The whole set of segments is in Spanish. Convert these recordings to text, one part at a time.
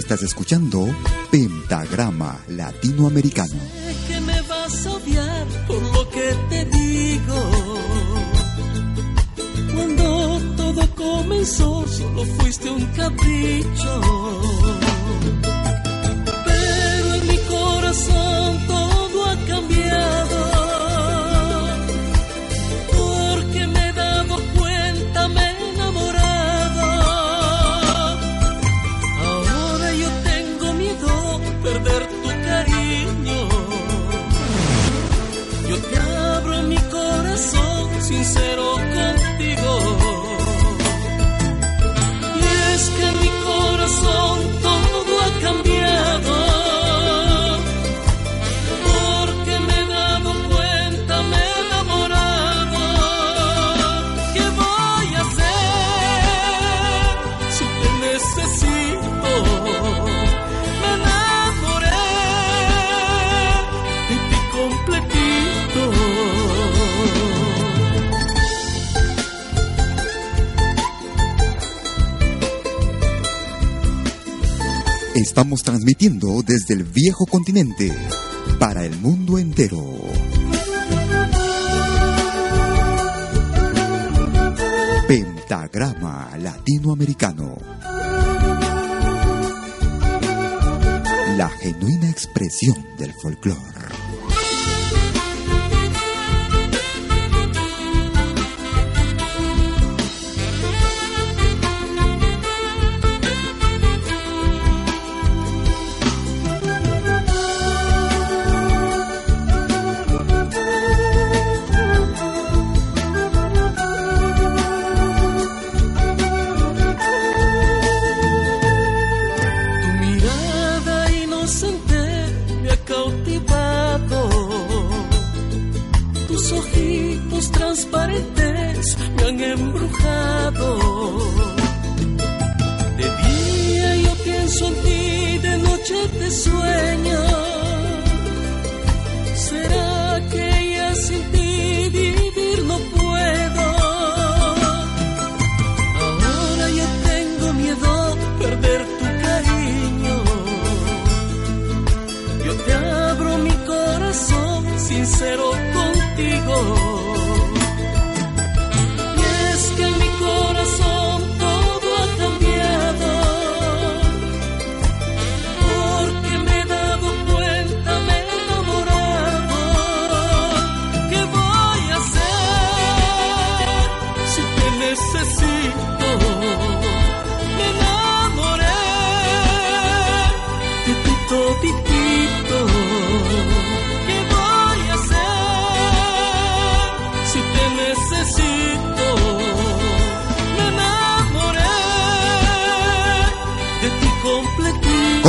Estás escuchando Pentagrama Latinoamericano. Sé que me vas a odiar por lo que te digo. Cuando todo comenzó, solo fuiste un capricho. Pero en mi corazón todo desde el viejo continente para el mundo entero. Pentagrama Latinoamericano. La genuina expresión del folclore.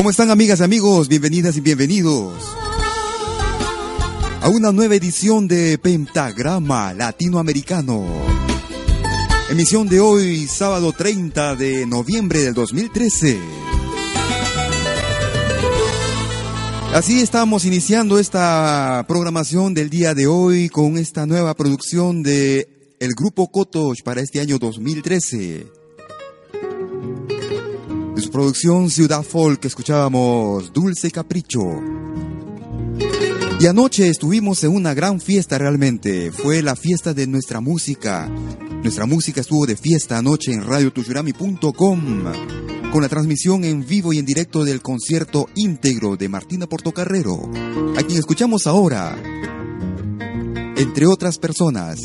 ¿Cómo están amigas y amigos? Bienvenidas y bienvenidos a una nueva edición de Pentagrama Latinoamericano. Emisión de hoy, sábado 30 de noviembre del 2013. Así estamos iniciando esta programación del día de hoy con esta nueva producción de el grupo Kotosh para este año 2013. Su producción Ciudad Folk escuchábamos Dulce Capricho. Y anoche estuvimos en una gran fiesta realmente. Fue la fiesta de nuestra música. Nuestra música estuvo de fiesta anoche en radiotuyurami.com con la transmisión en vivo y en directo del concierto íntegro de Martina Portocarrero, a quien escuchamos ahora, entre otras personas.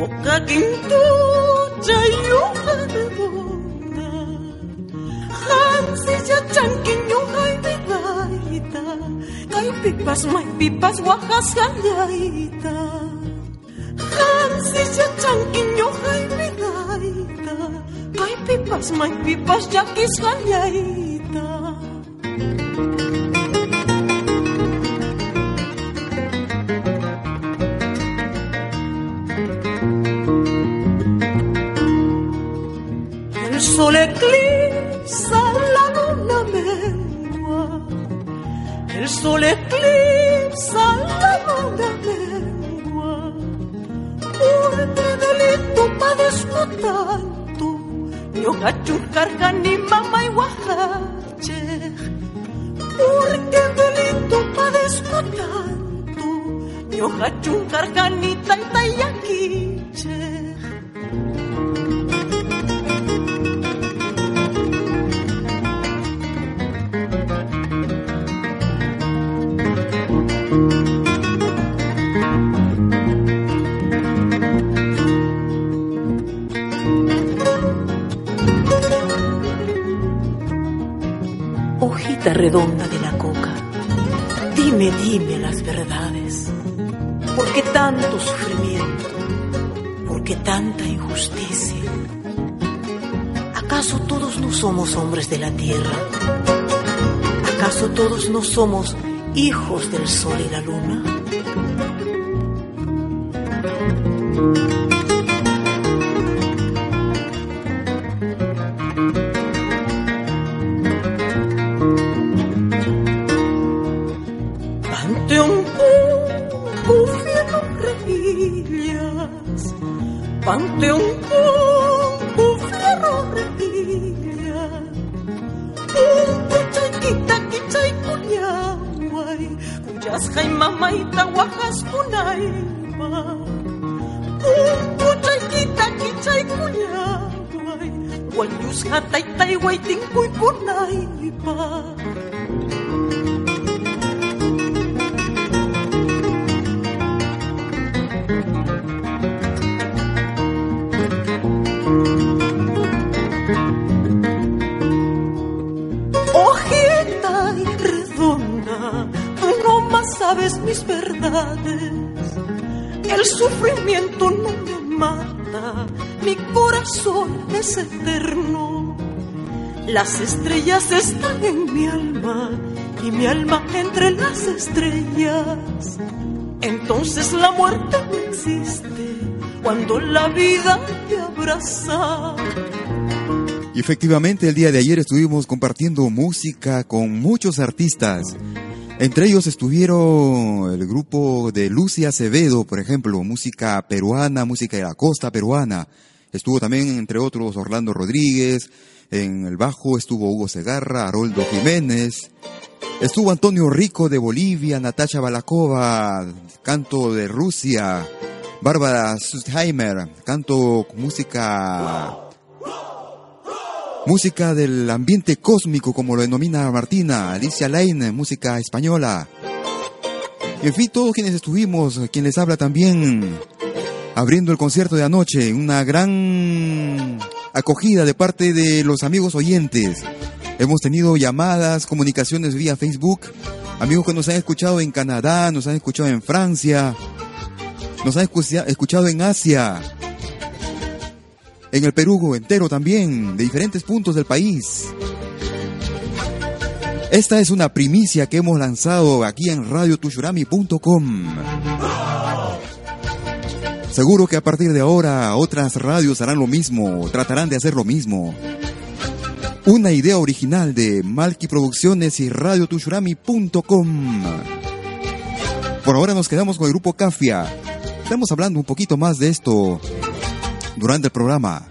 옷가게도 자유하는구나 한시자 짱긴요 할비다이다 갈비pas maypipas yo jalaita 한시자 kay pipas 갈비pas maypipas yakis jalaita carcaneras tierra? ¿Acaso todos no somos hijos del sol y la luna? Panteón Bufino Rejillas Panteón Bufino maitahoafazy konaima kokotra kitakitray koiaroay hoaniosy hataitay kunai ba. El sufrimiento no me mata, mi corazón es eterno. Las estrellas están en mi alma y mi alma entre las estrellas. Entonces la muerte existe cuando la vida te abraza. Y efectivamente el día de ayer estuvimos compartiendo música con muchos artistas. Entre ellos estuvieron el grupo de Lucia Acevedo, por ejemplo, música peruana, música de la costa peruana. Estuvo también, entre otros, Orlando Rodríguez. En el bajo estuvo Hugo Segarra, Haroldo Jiménez. Estuvo Antonio Rico de Bolivia, Natasha Balakova, canto de Rusia. Bárbara Sustheimer, canto música Música del ambiente cósmico, como lo denomina Martina, Alicia Lane, música española. En fin, todos quienes estuvimos, quien les habla también, abriendo el concierto de anoche, una gran acogida de parte de los amigos oyentes. Hemos tenido llamadas, comunicaciones vía Facebook, amigos que nos han escuchado en Canadá, nos han escuchado en Francia, nos han escuchado en Asia, en el Perú entero también, de diferentes puntos del país. Esta es una primicia que hemos lanzado aquí en radiotushurami.com. Seguro que a partir de ahora otras radios harán lo mismo, tratarán de hacer lo mismo. Una idea original de Malky Producciones y radiotushurami.com. Por ahora nos quedamos con el grupo Cafia. Estamos hablando un poquito más de esto durante el programa.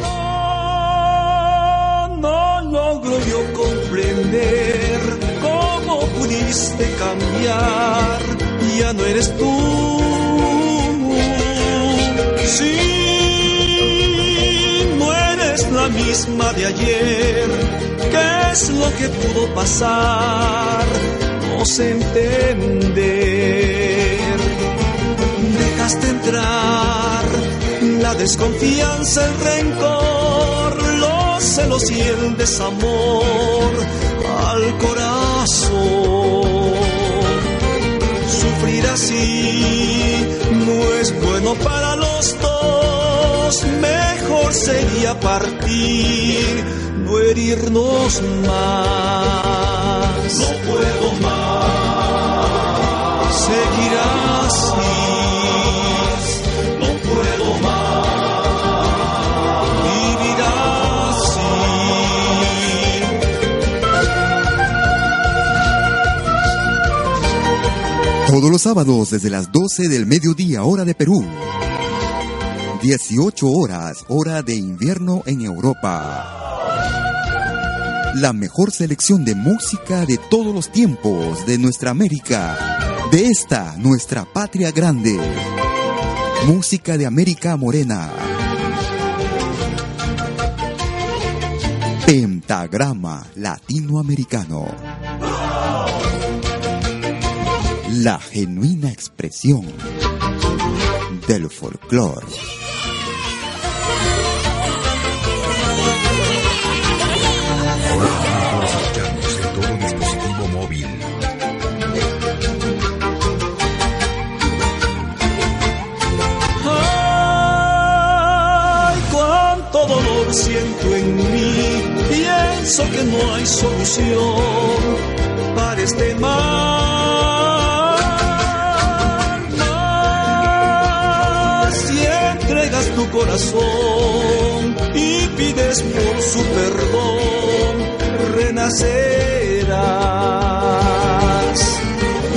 No, no logro yo comprender cómo pudiste cambiar. Ya no eres tú. Sí la misma de ayer. ¿Qué es lo que pudo pasar? No sé entender. Dejaste entrar la desconfianza, el rencor, los celos y el desamor al corazón. Sufrir así no es bueno para los dos. Me sería partir, no herirnos más. No puedo más. Seguir Todos los sábados desde las 12 del mediodía, hora de Perú 18 horas, hora de invierno en Europa. La mejor selección de música de todos los tiempos de nuestra América, de esta nuestra patria grande. Música de América Morena. Pentagrama Latinoamericano. La genuina expresión del folclore. siento en mí, pienso que no hay solución para este mal. Corazón y pides por su perdón, renacerás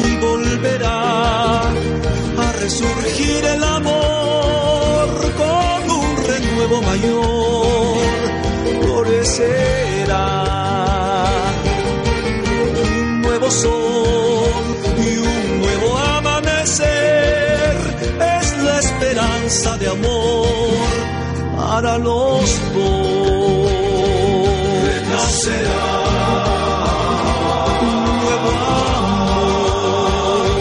y volverá a resurgir el amor con un renuevo mayor un Esperanza de amor para los dos. Renacerá. Un nuevo amor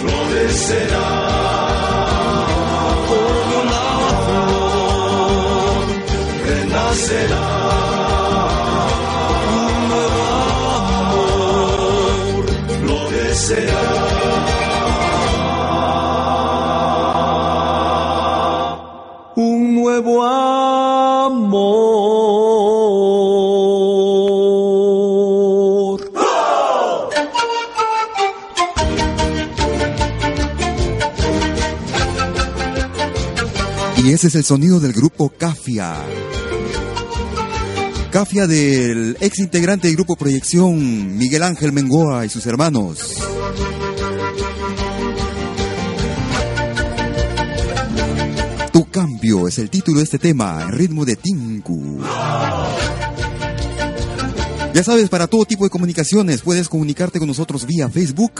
florecerá. Como la flor renacerá. Un ese es el sonido del grupo Cafia. Cafia del ex integrante del grupo Proyección, Miguel Ángel Mengoa y sus hermanos. Tu cambio es el título de este tema, ritmo de Tinku. Ya sabes, para todo tipo de comunicaciones puedes comunicarte con nosotros vía Facebook.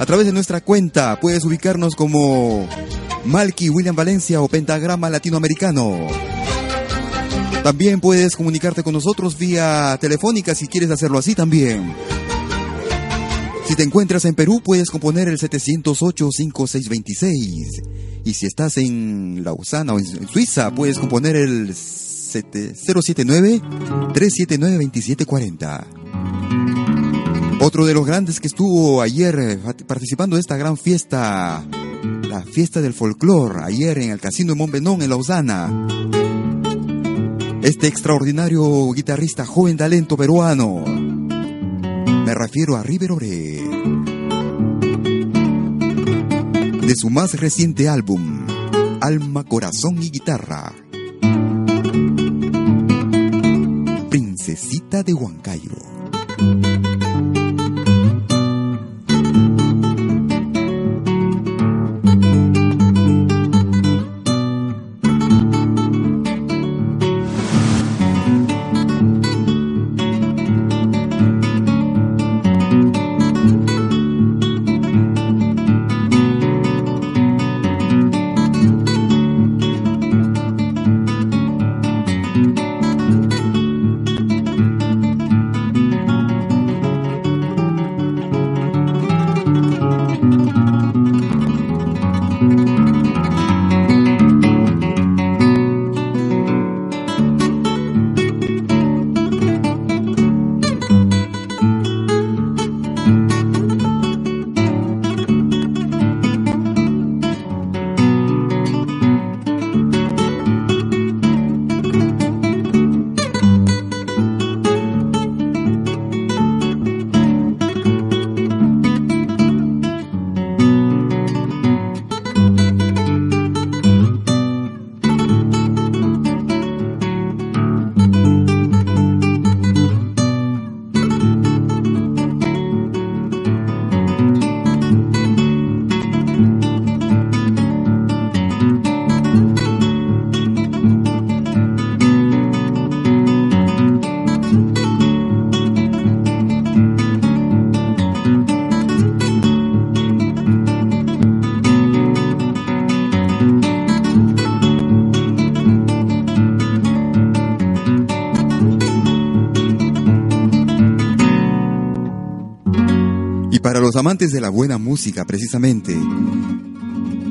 A través de nuestra cuenta puedes ubicarnos como Malky William Valencia o Pentagrama Latinoamericano. También puedes comunicarte con nosotros vía telefónica si quieres hacerlo así también. Si te encuentras en Perú, puedes componer el 708-5626. Y si estás en Lausana o en Suiza, puedes componer el 079-379-2740. Otro de los grandes que estuvo ayer eh, participando de esta gran fiesta, la fiesta del folclore, ayer en el Casino de Montbenón en Lausana. Este extraordinario guitarrista joven talento peruano. Me refiero a River Ore. De su más reciente álbum, Alma, Corazón y Guitarra. Teresita de Huancayo. Amantes de la buena música, precisamente,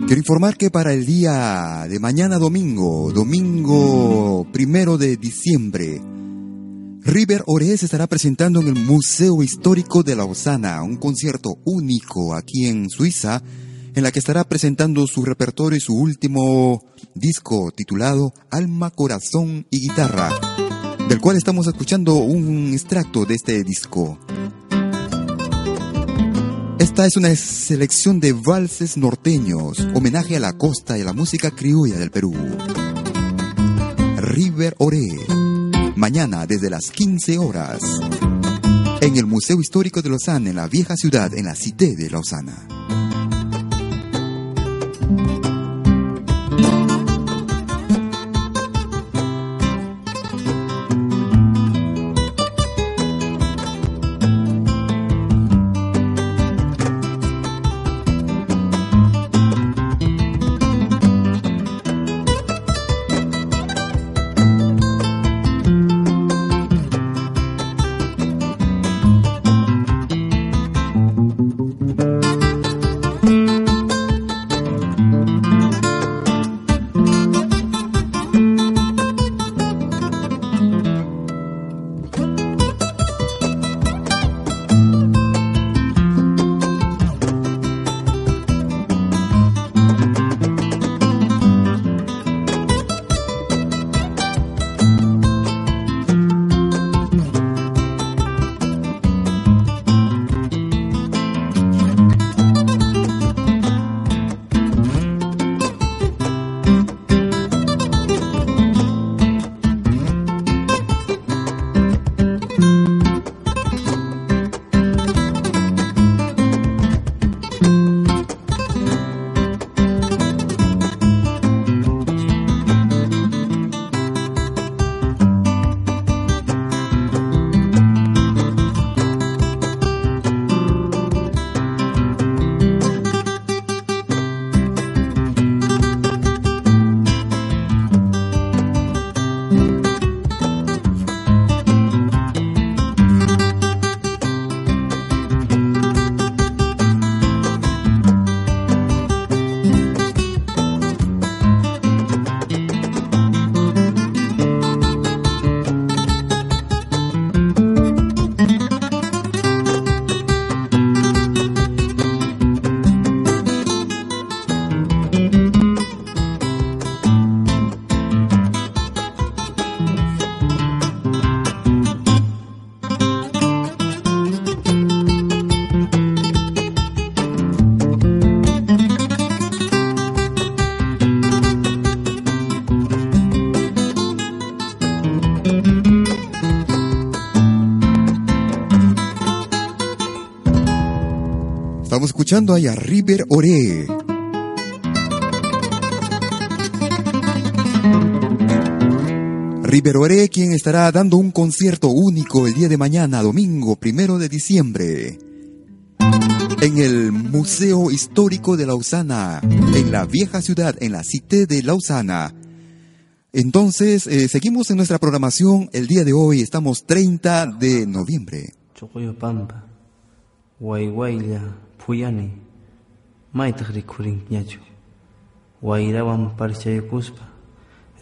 quiero informar que para el día de mañana domingo, domingo primero de diciembre, River Ores estará presentando en el Museo Histórico de Lausana un concierto único aquí en Suiza, en la que estará presentando su repertorio y su último disco titulado Alma, Corazón y Guitarra, del cual estamos escuchando un extracto de este disco. Esta es una selección de valses norteños, homenaje a la costa y a la música criolla del Perú. River Ore, mañana desde las 15 horas, en el Museo Histórico de Lausana, en la vieja ciudad, en la Cité de Lausana. Escuchando ahí a River Ore. River Ore, quien estará dando un concierto único el día de mañana, domingo primero de diciembre, en el Museo Histórico de Lausana, en la vieja ciudad, en la Cité de Lausana. Entonces, eh, seguimos en nuestra programación el día de hoy, estamos 30 de noviembre. Chocoyo Pampa, Guayguayla, Puyani, Maitag rikurin ñachu, Guayrawan parchaykuspa,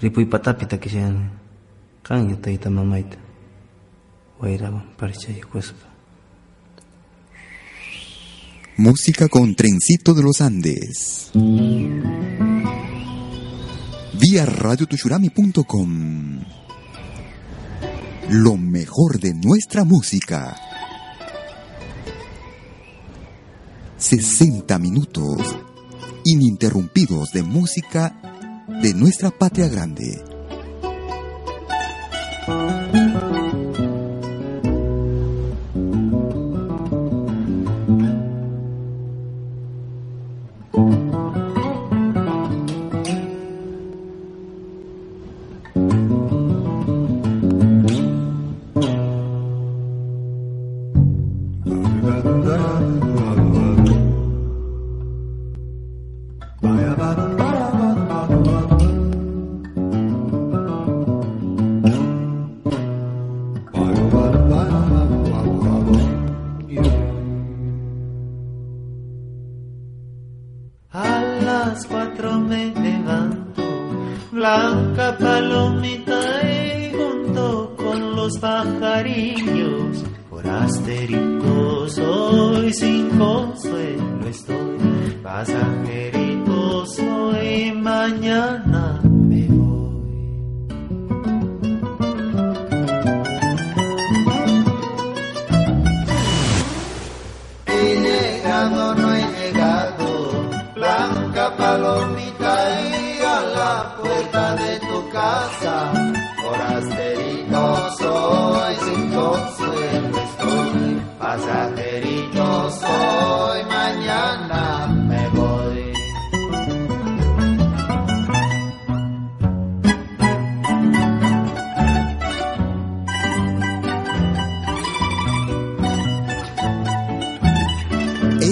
Ripuy patapita kishan, kan yutayta mamaita, Guayrawan parchaykuspa. Música con Trencito de los Andes. Vía radiotushurami.com. Lo mejor de nuestra música. 60 minutos ininterrumpidos de música de nuestra patria grande.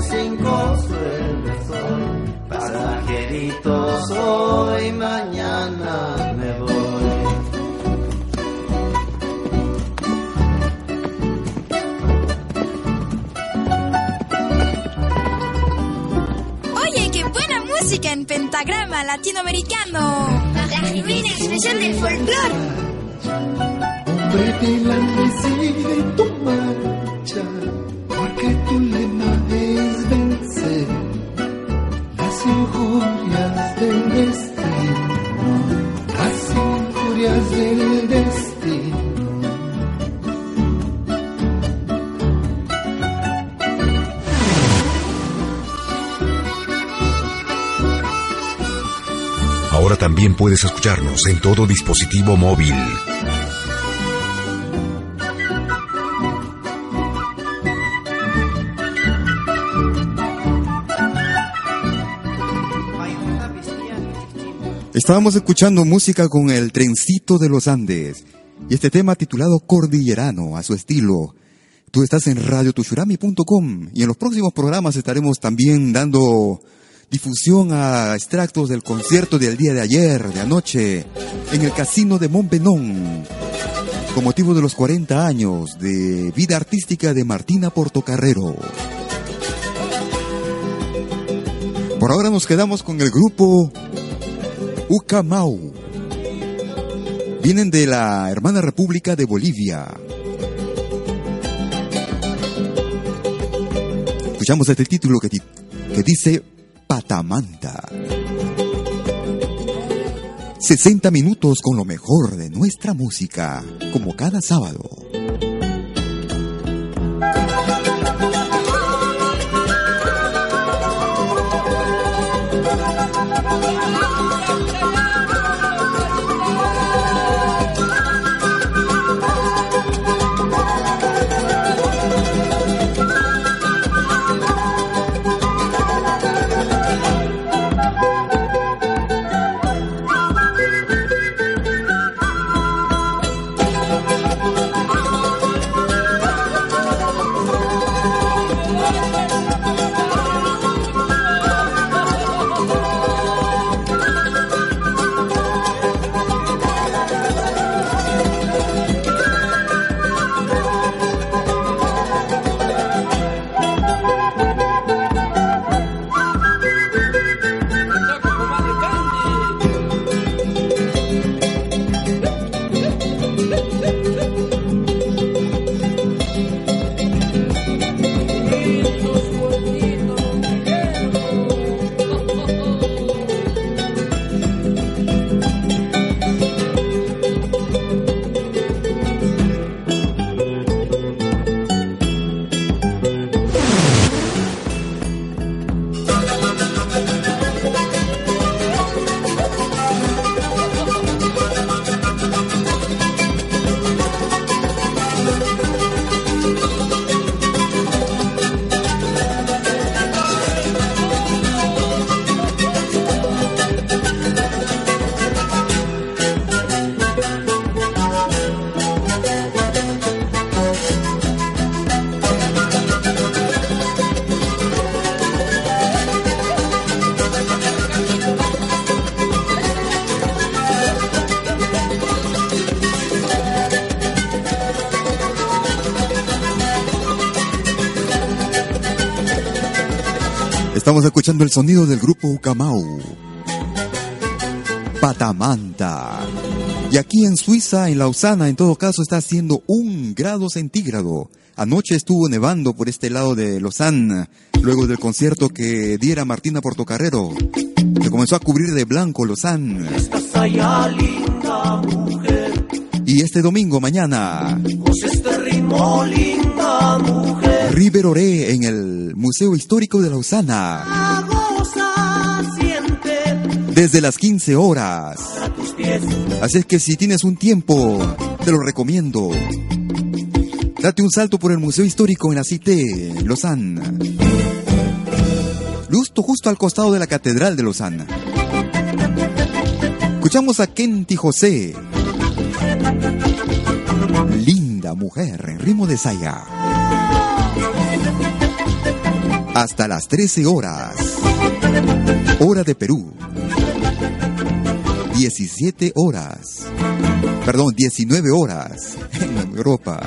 de cinco suena el. Pasajerito soy, mañana me voy. Oye, qué buena música en pentagrama latinoamericano. La genuina expresión del folclore. Vete la también puedes escucharnos en todo dispositivo móvil. Estábamos escuchando música con el trencito de los Andes y este tema titulado Cordillerano a su estilo. Tú estás en radiotushurami.com y en los próximos programas estaremos también dando difusión a extractos del concierto del día de ayer, de anoche, en el Casino de Montbenón, con motivo de los 40 años de vida artística de Martina Portocarrero. Por ahora nos quedamos con el grupo Ucamau. Vienen de la hermana República de Bolivia. Escuchamos este título que, que dice Patamanta. 60 minutos con lo mejor de nuestra música, como cada sábado. Estamos escuchando el sonido del grupo Ucamau. Patamanta. Y aquí en Suiza, en Lausana, en todo caso, está haciendo un grado centígrado. Anoche estuvo nevando por este lado de Lausanne, luego del concierto que diera Martina Portocarrero. Se comenzó a cubrir de blanco Lausanne. Estás allá, linda mujer. Y este domingo, mañana. este ritmo, linda mujer. River Oré en el Museo Histórico de Lausana. Desde las 15 horas. Así es que si tienes un tiempo, te lo recomiendo. Date un salto por el Museo Histórico en la Cité, Lausanne. Justo, justo al costado de la Catedral de Lausanne. Escuchamos a Kenty José. Linda mujer en ritmo de saya. Hasta las 13 horas. Hora de Perú. 17 horas. Perdón, 19 horas en Europa.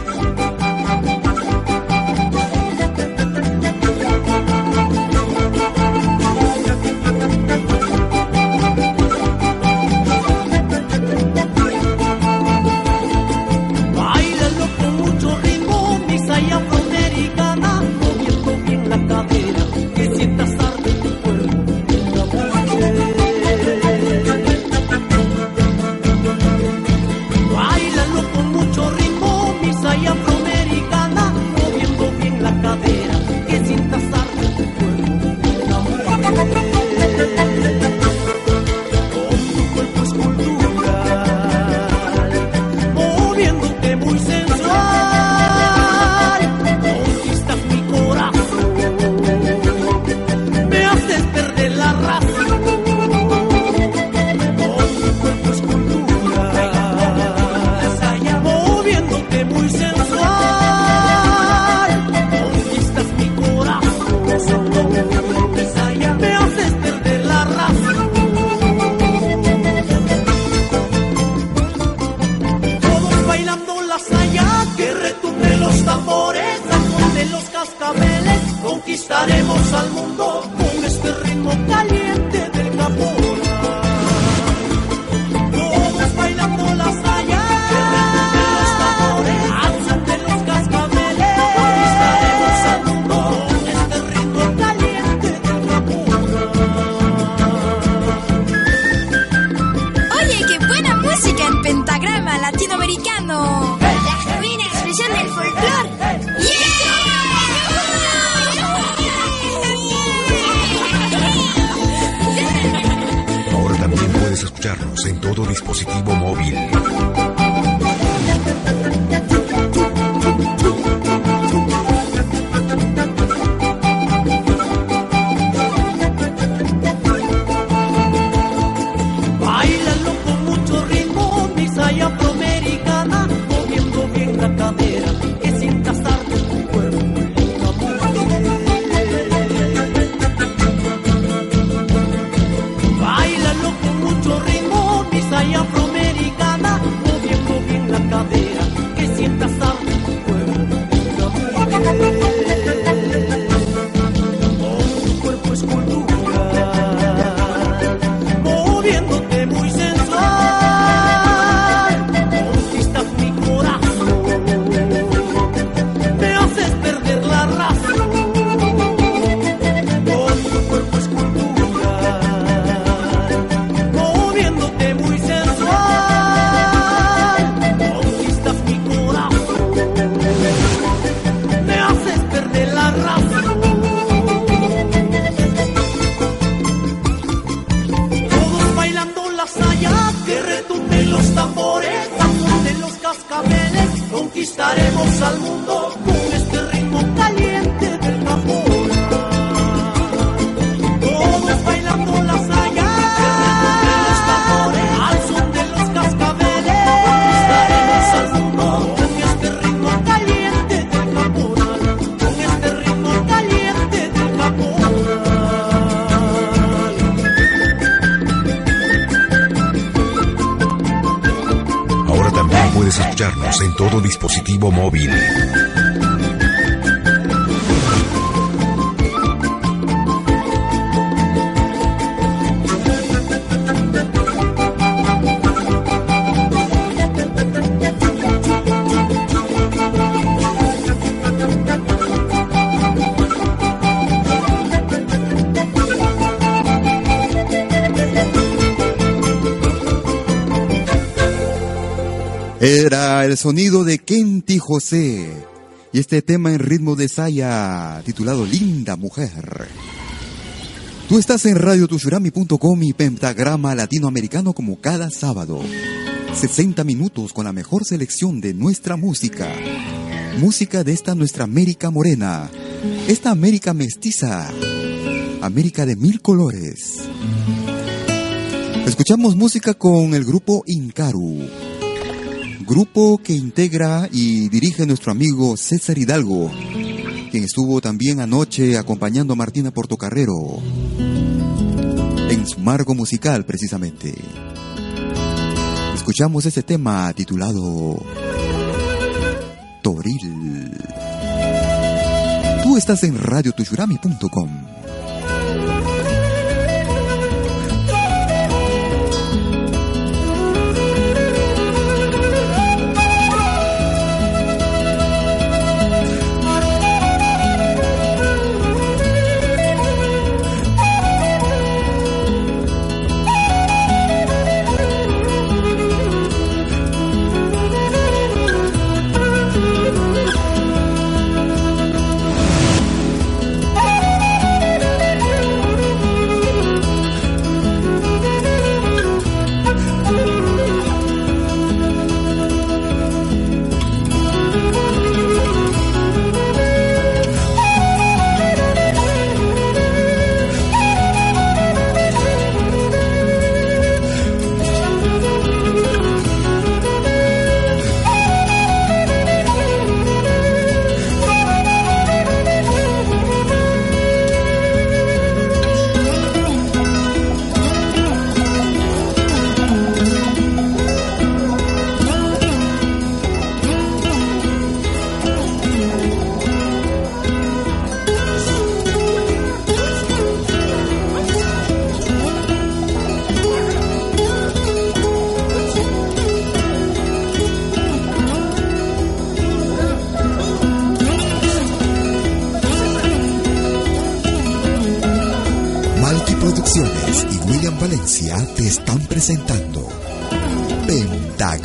Móvil. El sonido de Kenti José y este tema en ritmo de saya titulado Linda Mujer. Tú estás en radiotushurami.com y Pentagrama Latinoamericano como cada sábado. 60 minutos con la mejor selección de nuestra música. Música de esta nuestra América morena. Esta América mestiza. América de mil colores. Escuchamos música con el grupo Incaru. Grupo que integra y dirige nuestro amigo César Hidalgo, quien estuvo también anoche acompañando a Martina Portocarrero en su marco musical precisamente. Escuchamos este tema titulado Toril. Tú estás en radiotushurami.com.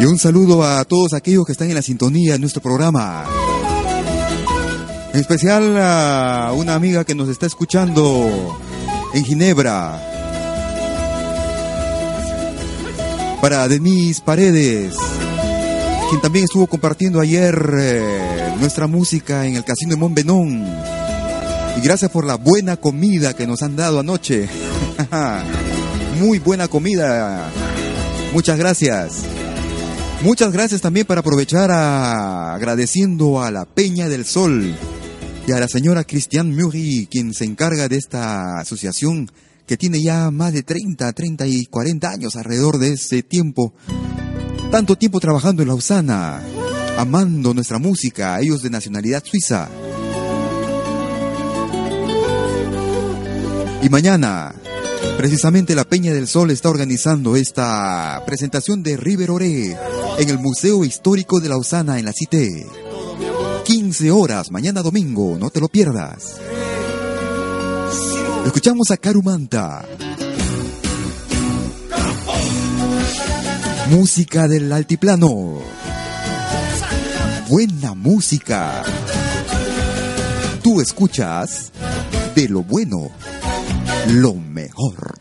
Y un saludo a todos aquellos que están en la sintonía de nuestro programa. En especial a una amiga que nos está escuchando en Ginebra. Para Denise Paredes, quien también estuvo compartiendo ayer eh, nuestra música en el Casino de Montbenón. Y gracias por la buena comida que nos han dado anoche. Muy buena comida. Muchas gracias. Muchas gracias también para aprovechar a, agradeciendo a la Peña del Sol y a la señora Cristian Murray, quien se encarga de esta asociación que tiene ya más de 30, 30 y 40 años alrededor de ese tiempo. Tanto tiempo trabajando en Lausana, amando nuestra música, ellos de nacionalidad suiza. Y mañana, Precisamente la Peña del Sol está organizando esta presentación de River Oré en el Museo Histórico de Lausana en la Cité. 15 horas, mañana domingo, no te lo pierdas. Escuchamos a Carumanta. Música del altiplano. Buena música. Tú escuchas de lo bueno lo mejor.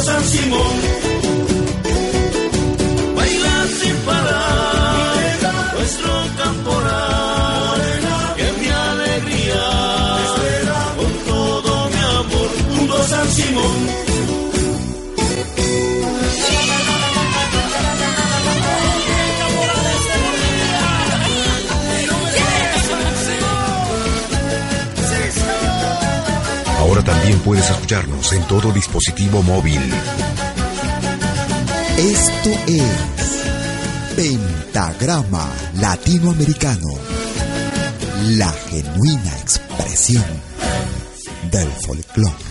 Mundo San Simón. También puedes escucharnos en todo dispositivo móvil. Esto es Pentagrama Latinoamericano, la genuina expresión del folclore.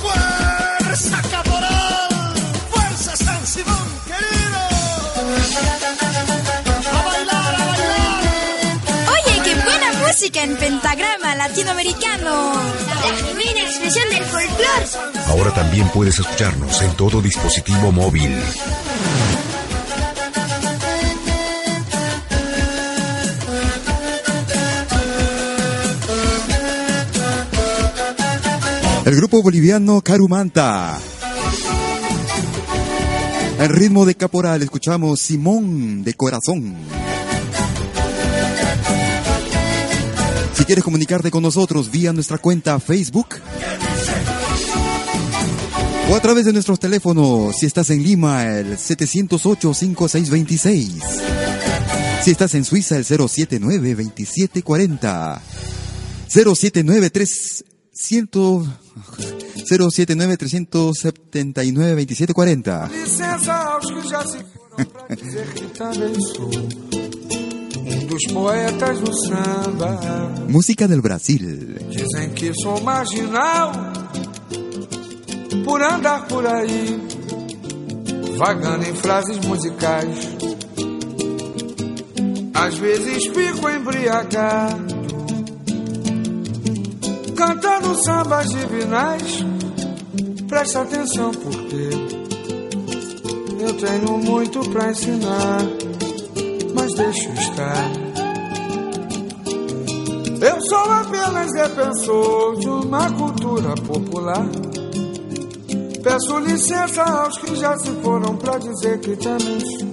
¡Fuerza caporal! ¡Fuerza San Simón, querido! ¡A bailar, a bailar! Oye, qué buena música en pentagrama latinoamericano. La genuina expresión del folclore. Ahora también puedes escucharnos en todo dispositivo móvil. El grupo boliviano Carumanta. En ritmo de caporal escuchamos Simón de Corazón. Si quieres comunicarte con nosotros vía nuestra cuenta Facebook o a través de nuestros teléfonos, si estás en Lima, el 708-5626. Si estás en Suiza, el 079-2740. 079-300... 079-379-2740. Licença aos que já se foram pra dizer que também sou um dos poetas do samba. Música del Brasil. Dizem que sou marginal por andar por aí, vagando em frases musicais. Às vezes fico embriagado, cantando sambas divinais. Presta atenção porque eu tenho muito pra ensinar, mas deixa estar. Eu sou apenas defensor de uma cultura popular. Peço licença aos que já se foram pra dizer que também sou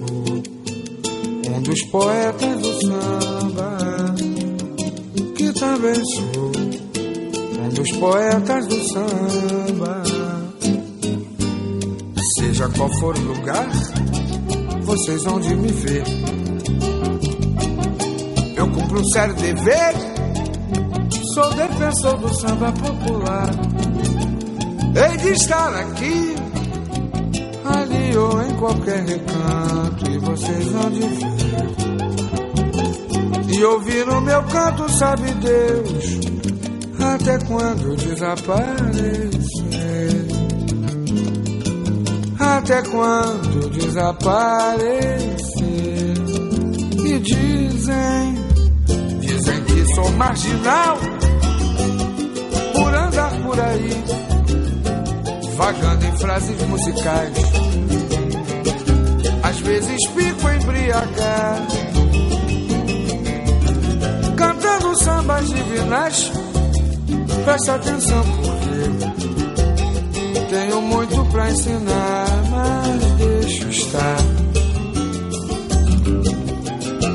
um dos poetas do samba. Que também sou dos poetas do samba. Seja qual for o lugar, vocês vão de me ver. Eu cumpro um sério dever, sou defensor do samba popular. Hei de estar aqui, ali ou em qualquer recanto, e vocês vão de ver. E ouvir o meu canto, sabe Deus, até quando desaparecer. Até quando desaparecer. E dizem, dizem que sou marginal por andar por aí vagando em frases musicais. Às vezes fico embriagado, cantando sambas divinais. Presta atenção porque tenho muito pra ensinar, mas deixo estar.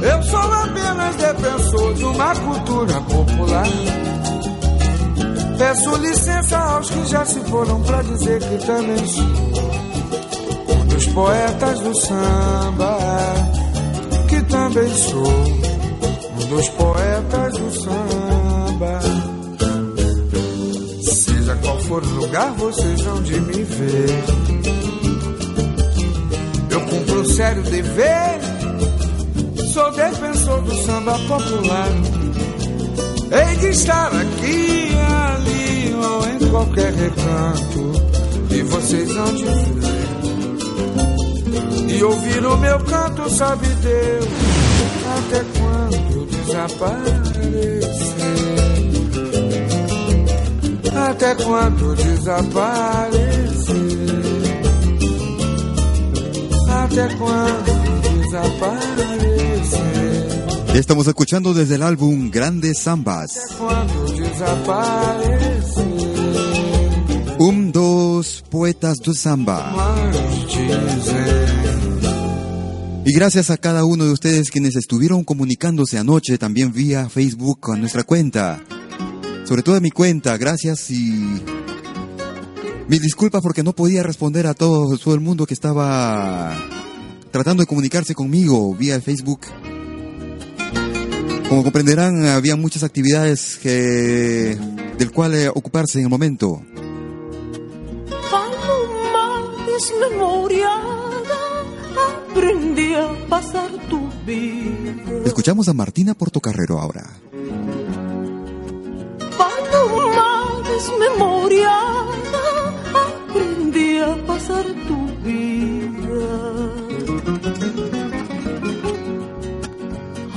Eu sou apenas defensor de uma cultura popular. Peço licença aos que já se foram pra dizer que também sou um dos poetas do samba. Que também sou um dos poetas Seja qual for o lugar, vocês vão de me ver. Eu cumpro um sério dever. Sou defensor do samba popular. Hei de estar aqui, ali ou em qualquer recanto. E vocês vão de ver. E ouvir o meu canto, sabe Deus, até quando desaparecer. Até quando desaparecer. Até quando desaparecer. Estamos escuchando desde el álbum Grandes Zambas. Quando desaparecer. Un, dos, poetas do samba. Y gracias a cada uno de ustedes quienes estuvieron comunicándose anoche también vía Facebook con nuestra cuenta. Sobre todo a mi cuenta, gracias y mis disculpas porque no podía responder a todo, todo el mundo que estaba tratando de comunicarse conmigo vía Facebook. Como comprenderán, había muchas actividades que, del cual eh, ocuparse en el momento. desmemoriada aprendí a pasar tu vida. Escuchamos a Martina Portocarrero ahora. Desmemoriada aprendí a pasar tu vida.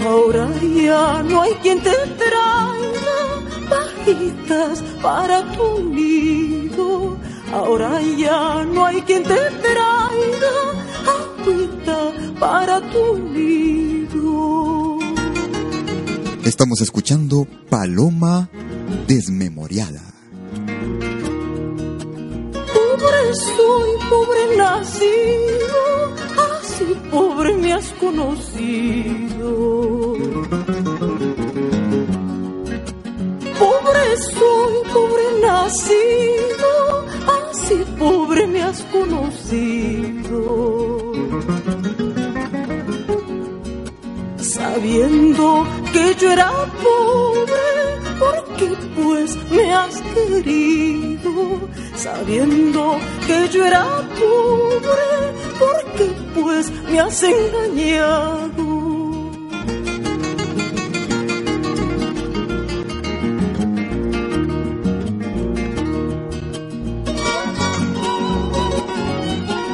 Ahora ya no hay quien te traiga pajitas para tu nido. Ahora ya no hay quien te traiga agüita para tu nido. Estamos escuchando Paloma Desmemoriada. Soy, pobre nacido, así pobre me has conocido. Pobre soy, pobre nacido, así pobre me has conocido. Sabiendo que yo era pobre, porque pues me has querido. Sabiendo que yo era pobre, porque pues me has engañado.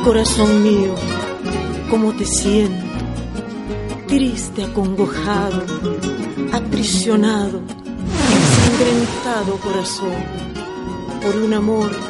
Corazón mío, ¿cómo te siento? Triste, acongojado, aprisionado, ensangrentado corazón por un amor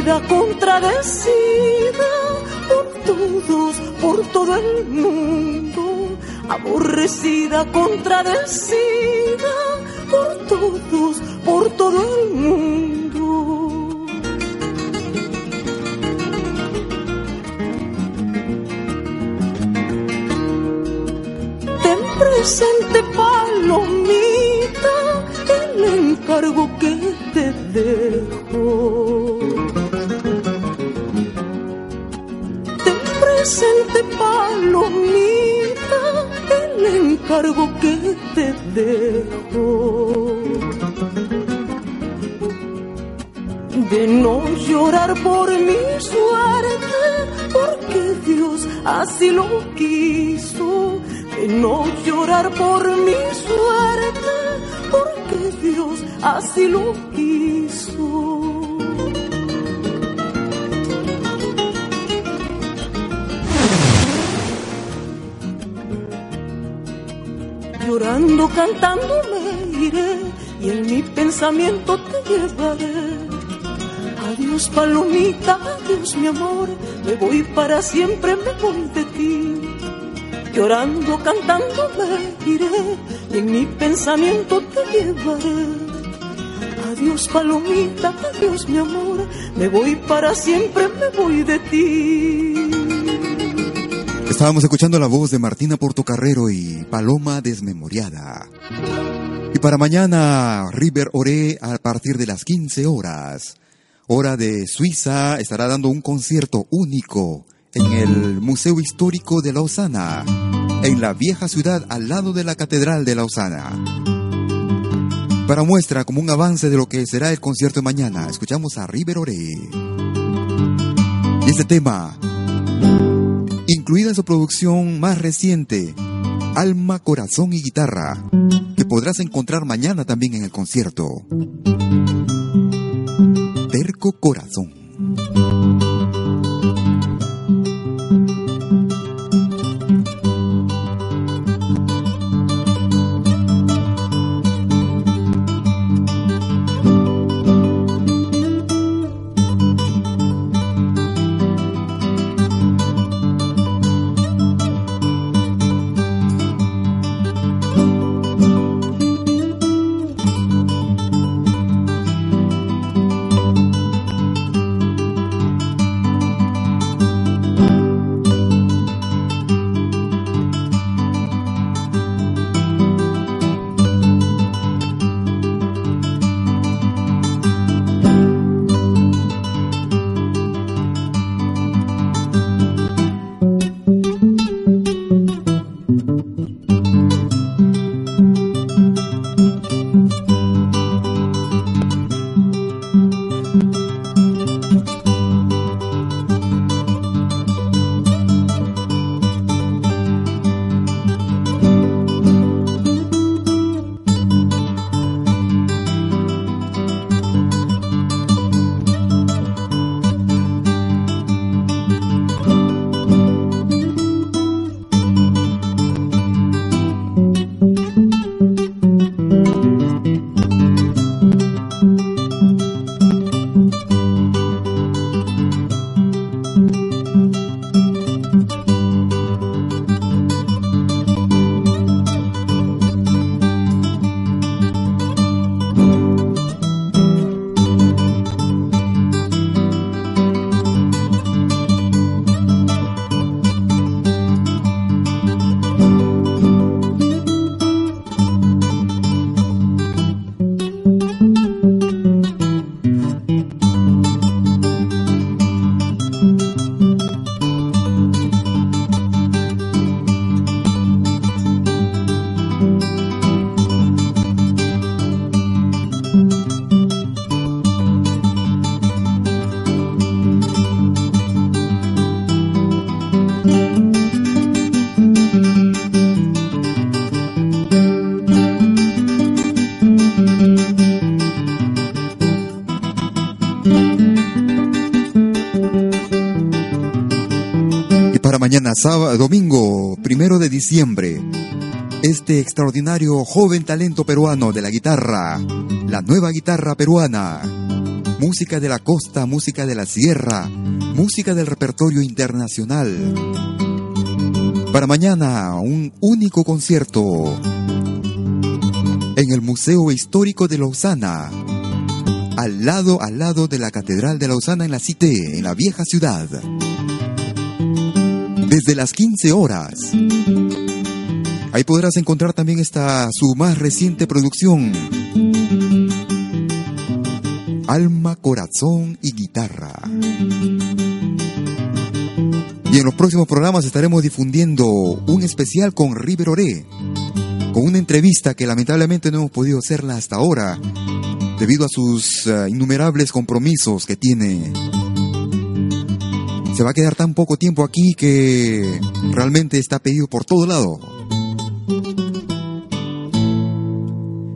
Aborrecida, contradecida por todos, por todo el mundo. Aborrecida, contradecida por todos, por todo el mundo. Ten presente, el encargo que te dejo. De no llorar por mi suerte, porque Dios así lo quiso. De no llorar por mi suerte, porque Dios así lo quiso. Cantando me iré y en mi pensamiento te llevaré. Adiós palomita, adiós mi amor, me voy para siempre, me voy de ti. Llorando, cantando me iré y en mi pensamiento te llevaré. Adiós palomita, adiós mi amor, me voy para siempre, me voy de ti. Estábamos escuchando la voz de Martina Portocarrero y Paloma Desmemoriada. Y para mañana, River Oré a partir de las 15 horas. Hora de Suiza estará dando un concierto único en el Museo Histórico de Lausana, en la vieja ciudad al lado de la Catedral de Lausana. Para muestra como un avance de lo que será el concierto de mañana, escuchamos a River Oré. Y este tema, incluida su producción más reciente, Alma, Corazón y Guitarra, que podrás encontrar mañana también en el concierto. Terco Corazón. Mañana, sábado, domingo, primero de diciembre, este extraordinario joven talento peruano de la guitarra, la nueva guitarra peruana, música de la costa, música de la sierra, música del repertorio internacional. Para mañana, un único concierto en el Museo Histórico de Lausana, al lado, al lado de la Catedral de Lausana en la Cité, en la vieja ciudad. Desde las 15 horas. Ahí podrás encontrar también esta su más reciente producción. Alma, corazón y guitarra. Y en los próximos programas estaremos difundiendo un especial con River Oré, con una entrevista que lamentablemente no hemos podido hacerla hasta ahora, debido a sus uh, innumerables compromisos que tiene. Se va a quedar tan poco tiempo aquí que realmente está pedido por todo lado.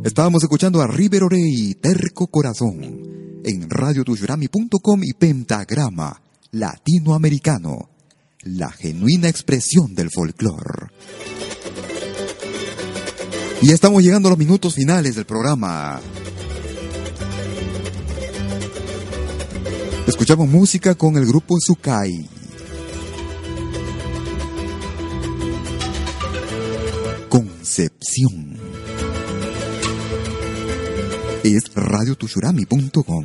Estábamos escuchando a River Orey, Terco Corazón, en radiotuyurami.com y Pentagrama Latinoamericano, la genuina expresión del folclore. Y estamos llegando a los minutos finales del programa. Escuchamos música con el grupo Sukai. Concepción. Es radiotushurami.com.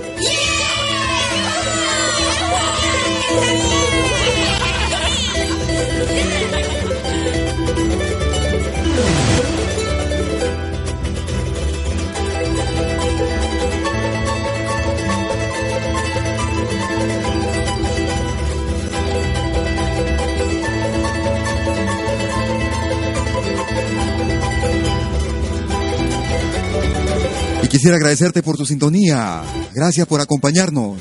Quisiera agradecerte por tu sintonía. Gracias por acompañarnos.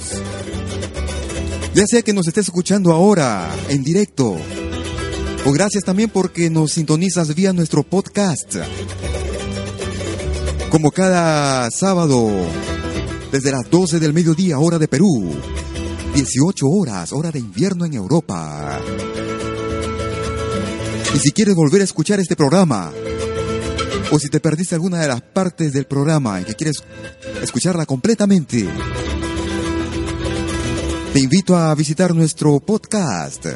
Ya sea que nos estés escuchando ahora, en directo, o gracias también porque nos sintonizas vía nuestro podcast. Como cada sábado, desde las 12 del mediodía, hora de Perú, 18 horas, hora de invierno en Europa. Y si quieres volver a escuchar este programa, o si te perdiste alguna de las partes del programa y que quieres escucharla completamente, te invito a visitar nuestro podcast,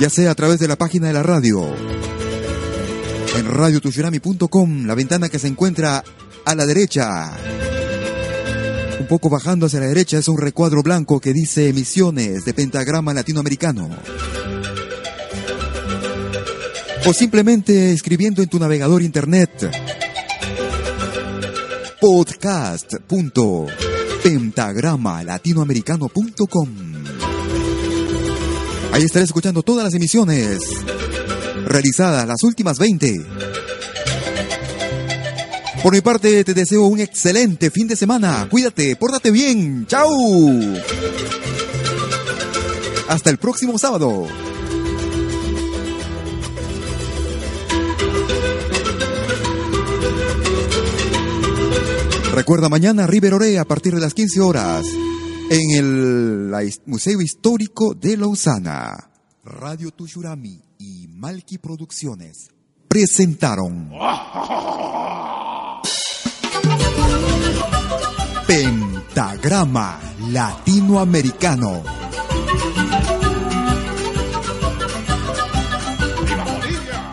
ya sea a través de la página de la radio, en radiotushurami.com, la ventana que se encuentra a la derecha. Un poco bajando hacia la derecha es un recuadro blanco que dice emisiones de pentagrama latinoamericano o simplemente escribiendo en tu navegador internet podcast.pentagramalatinoamericano.com. Ahí estaré escuchando todas las emisiones realizadas, las últimas 20. Por mi parte, te deseo un excelente fin de semana. Cuídate, pórtate bien. ¡Chao! Hasta el próximo sábado. Recuerda mañana River Oré a partir de las 15 horas en el Museo Histórico de Lausana. Radio Tushurami y Malki Producciones presentaron Pentagrama Latinoamericano.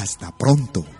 Hasta pronto.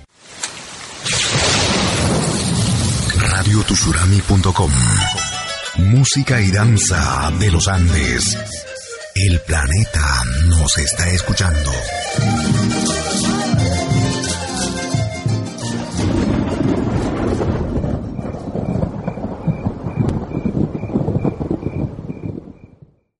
radiotusurami.com Música y danza de los Andes. El planeta nos está escuchando.